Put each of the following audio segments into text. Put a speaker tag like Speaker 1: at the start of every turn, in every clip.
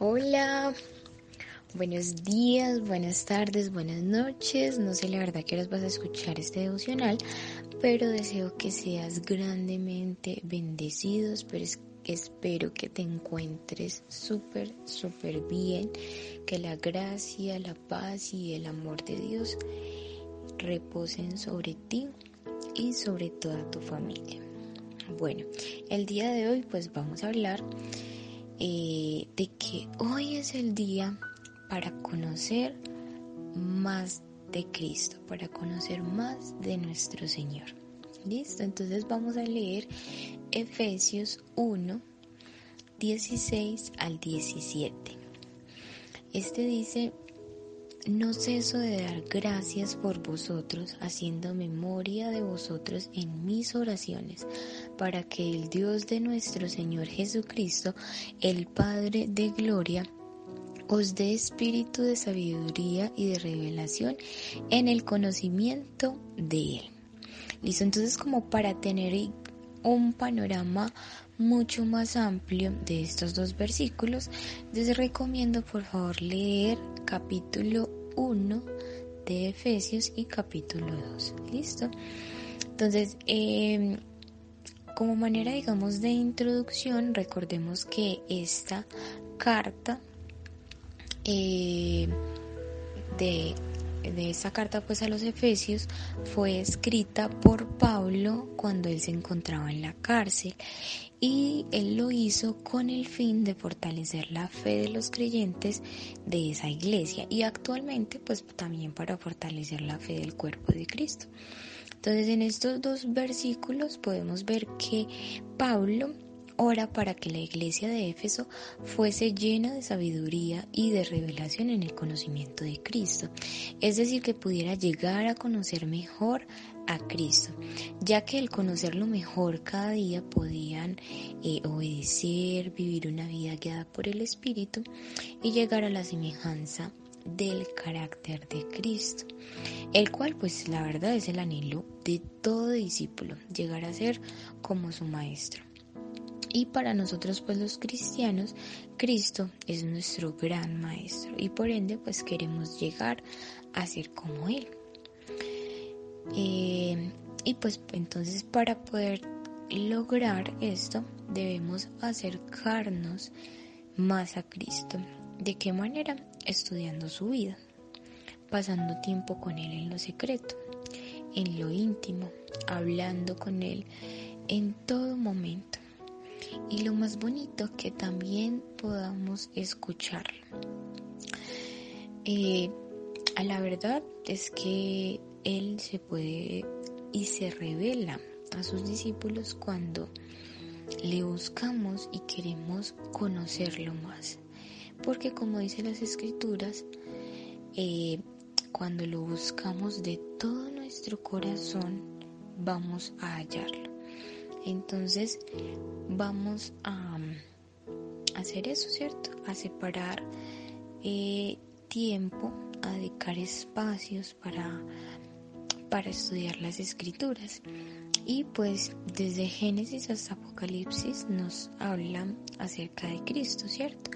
Speaker 1: Hola, buenos días, buenas tardes, buenas noches. No sé la verdad que horas vas a escuchar este devocional, pero deseo que seas grandemente bendecido. Pero espero que te encuentres súper, súper bien. Que la gracia, la paz y el amor de Dios reposen sobre ti y sobre toda tu familia. Bueno, el día de hoy pues vamos a hablar eh, de que hoy es el día para conocer más de Cristo, para conocer más de nuestro Señor. ¿Listo? Entonces vamos a leer Efesios 1, 16 al 17. Este dice, no ceso de dar gracias por vosotros, haciendo memoria de vosotros en mis oraciones, para que el Dios de nuestro Señor Jesucristo, el Padre de Gloria, os dé espíritu de sabiduría y de revelación en el conocimiento de Él. Listo, entonces como para tener un panorama mucho más amplio de estos dos versículos, les recomiendo por favor leer capítulo 1 de Efesios y capítulo 2. ¿Listo? Entonces, em, como manera, digamos, de introducción, recordemos que esta carta eh, de de esta carta pues a los Efesios fue escrita por Pablo cuando él se encontraba en la cárcel y él lo hizo con el fin de fortalecer la fe de los creyentes de esa iglesia y actualmente pues también para fortalecer la fe del cuerpo de Cristo. Entonces en estos dos versículos podemos ver que Pablo ora para que la iglesia de Éfeso fuese llena de sabiduría y de revelación en el conocimiento de Cristo, es decir, que pudiera llegar a conocer mejor a Cristo, ya que al conocerlo mejor cada día podían eh, obedecer, vivir una vida guiada por el Espíritu y llegar a la semejanza del carácter de Cristo, el cual pues la verdad es el anhelo de todo discípulo, llegar a ser como su maestro. Y para nosotros pues los cristianos, Cristo es nuestro gran maestro y por ende pues queremos llegar a ser como Él. Eh, y pues entonces para poder lograr esto debemos acercarnos más a Cristo. ¿De qué manera? Estudiando su vida, pasando tiempo con Él en lo secreto, en lo íntimo, hablando con Él en todo momento y lo más bonito que también podamos escucharlo. Eh, a la verdad es que Él se puede y se revela a sus discípulos cuando le buscamos y queremos conocerlo más. Porque como dice las escrituras, eh, cuando lo buscamos de todo nuestro corazón, vamos a hallarlo. Entonces vamos a hacer eso, ¿cierto? A separar eh, tiempo, a dedicar espacios para, para estudiar las escrituras. Y pues desde Génesis hasta Apocalipsis nos hablan acerca de Cristo, ¿cierto?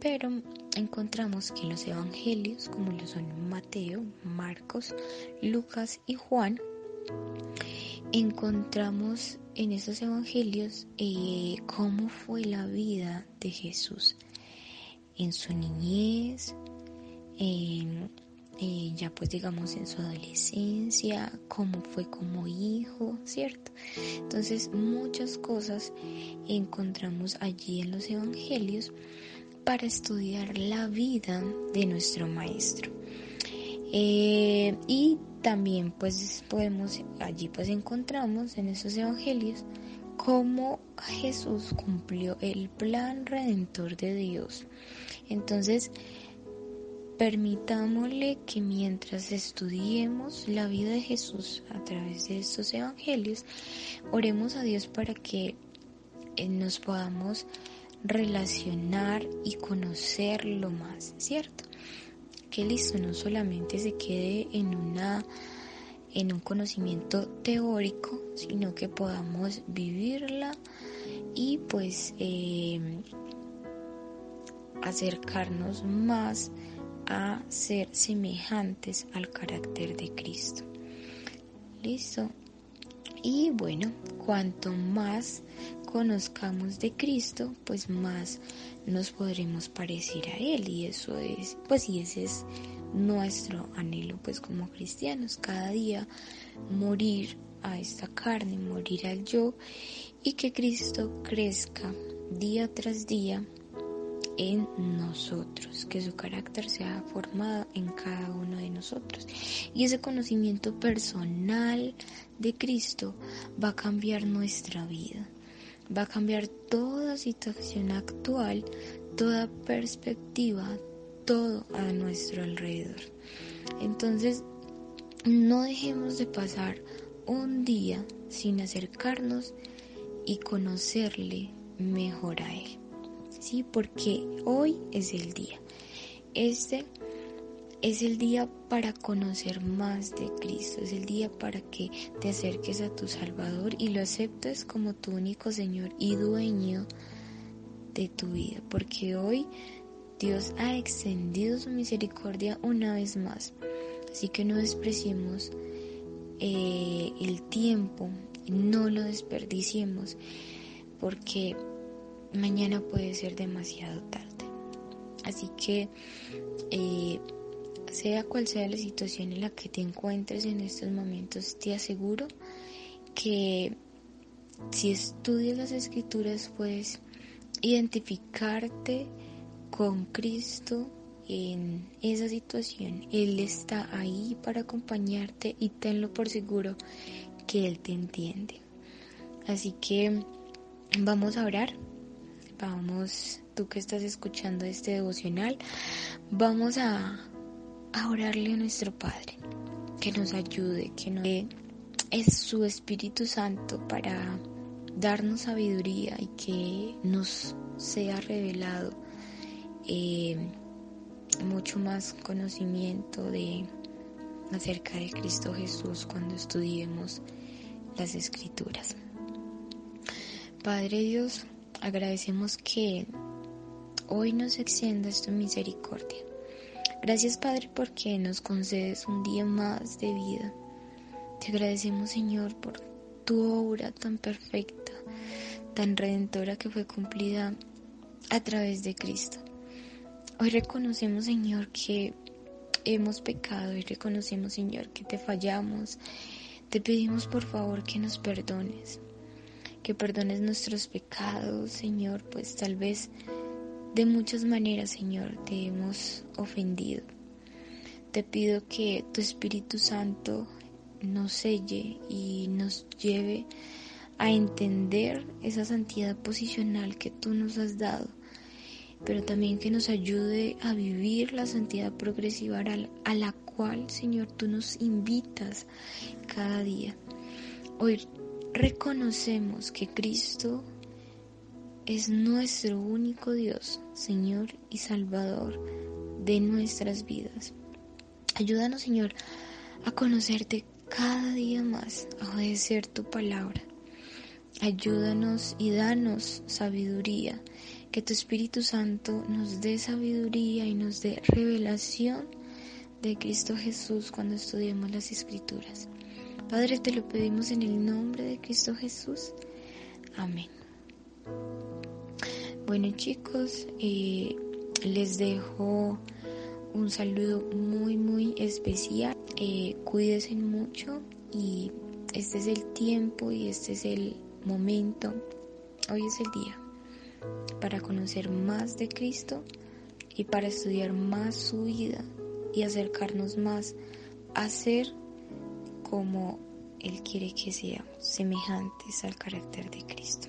Speaker 1: Pero encontramos que los evangelios, como lo son Mateo, Marcos, Lucas y Juan, encontramos en esos evangelios eh, cómo fue la vida de Jesús en su niñez, ya pues digamos en su adolescencia, cómo fue como hijo, ¿cierto? Entonces muchas cosas encontramos allí en los evangelios para estudiar la vida de nuestro maestro. Eh, y también pues podemos, allí pues encontramos en esos evangelios cómo Jesús cumplió el plan redentor de Dios. Entonces, permitámosle que mientras estudiemos la vida de Jesús a través de estos evangelios, oremos a Dios para que eh, nos podamos relacionar y conocerlo más, ¿cierto? Que listo, no solamente se quede en una en un conocimiento teórico, sino que podamos vivirla y pues eh, acercarnos más a ser semejantes al carácter de Cristo. Listo. Y bueno, cuanto más conozcamos de Cristo, pues más nos podremos parecer a Él. Y eso es, pues y ese es nuestro anhelo pues como cristianos, cada día morir a esta carne, morir al yo y que Cristo crezca día tras día en nosotros, que su carácter sea formado en cada uno de nosotros. Y ese conocimiento personal de Cristo va a cambiar nuestra vida, va a cambiar toda situación actual, toda perspectiva, todo a nuestro alrededor. Entonces, no dejemos de pasar un día sin acercarnos y conocerle mejor a Él. ¿Sí? Porque hoy es el día. Este es el día para conocer más de Cristo, es el día para que te acerques a tu Salvador y lo aceptes como tu único Señor y dueño de tu vida, porque hoy Dios ha extendido su misericordia una vez más. Así que no despreciemos eh, el tiempo, no lo desperdiciemos, porque mañana puede ser demasiado tarde. Así que eh, sea cual sea la situación en la que te encuentres en estos momentos, te aseguro que si estudias las escrituras puedes identificarte con Cristo en esa situación. Él está ahí para acompañarte y tenlo por seguro que Él te entiende. Así que vamos a orar. Vamos, tú que estás escuchando este devocional, vamos a, a orarle a nuestro Padre, que nos ayude, que nos dé es su Espíritu Santo para darnos sabiduría y que nos sea revelado eh, mucho más conocimiento de acerca de Cristo Jesús cuando estudiemos las escrituras. Padre Dios, agradecemos que hoy nos extiendas tu misericordia. Gracias Padre porque nos concedes un día más de vida. Te agradecemos Señor por tu obra tan perfecta, tan redentora que fue cumplida a través de Cristo. Hoy reconocemos, Señor, que hemos pecado y reconocemos, Señor, que te fallamos. Te pedimos, por favor, que nos perdones, que perdones nuestros pecados, Señor, pues tal vez de muchas maneras, Señor, te hemos ofendido. Te pido que tu Espíritu Santo nos selle y nos lleve a entender esa santidad posicional que tú nos has dado pero también que nos ayude a vivir la santidad progresiva a la cual, Señor, tú nos invitas cada día. Hoy reconocemos que Cristo es nuestro único Dios, Señor y Salvador de nuestras vidas. Ayúdanos, Señor, a conocerte cada día más, a obedecer tu palabra. Ayúdanos y danos sabiduría que tu Espíritu Santo nos dé sabiduría y nos dé revelación de Cristo Jesús cuando estudiemos las Escrituras. Padre, te lo pedimos en el nombre de Cristo Jesús. Amén. Bueno chicos, eh, les dejo un saludo muy muy especial. Eh, cuídense mucho y este es el tiempo y este es el momento. Hoy es el día para conocer más de Cristo y para estudiar más su vida y acercarnos más a ser como Él quiere que seamos semejantes al carácter de Cristo.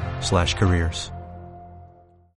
Speaker 2: slash careers.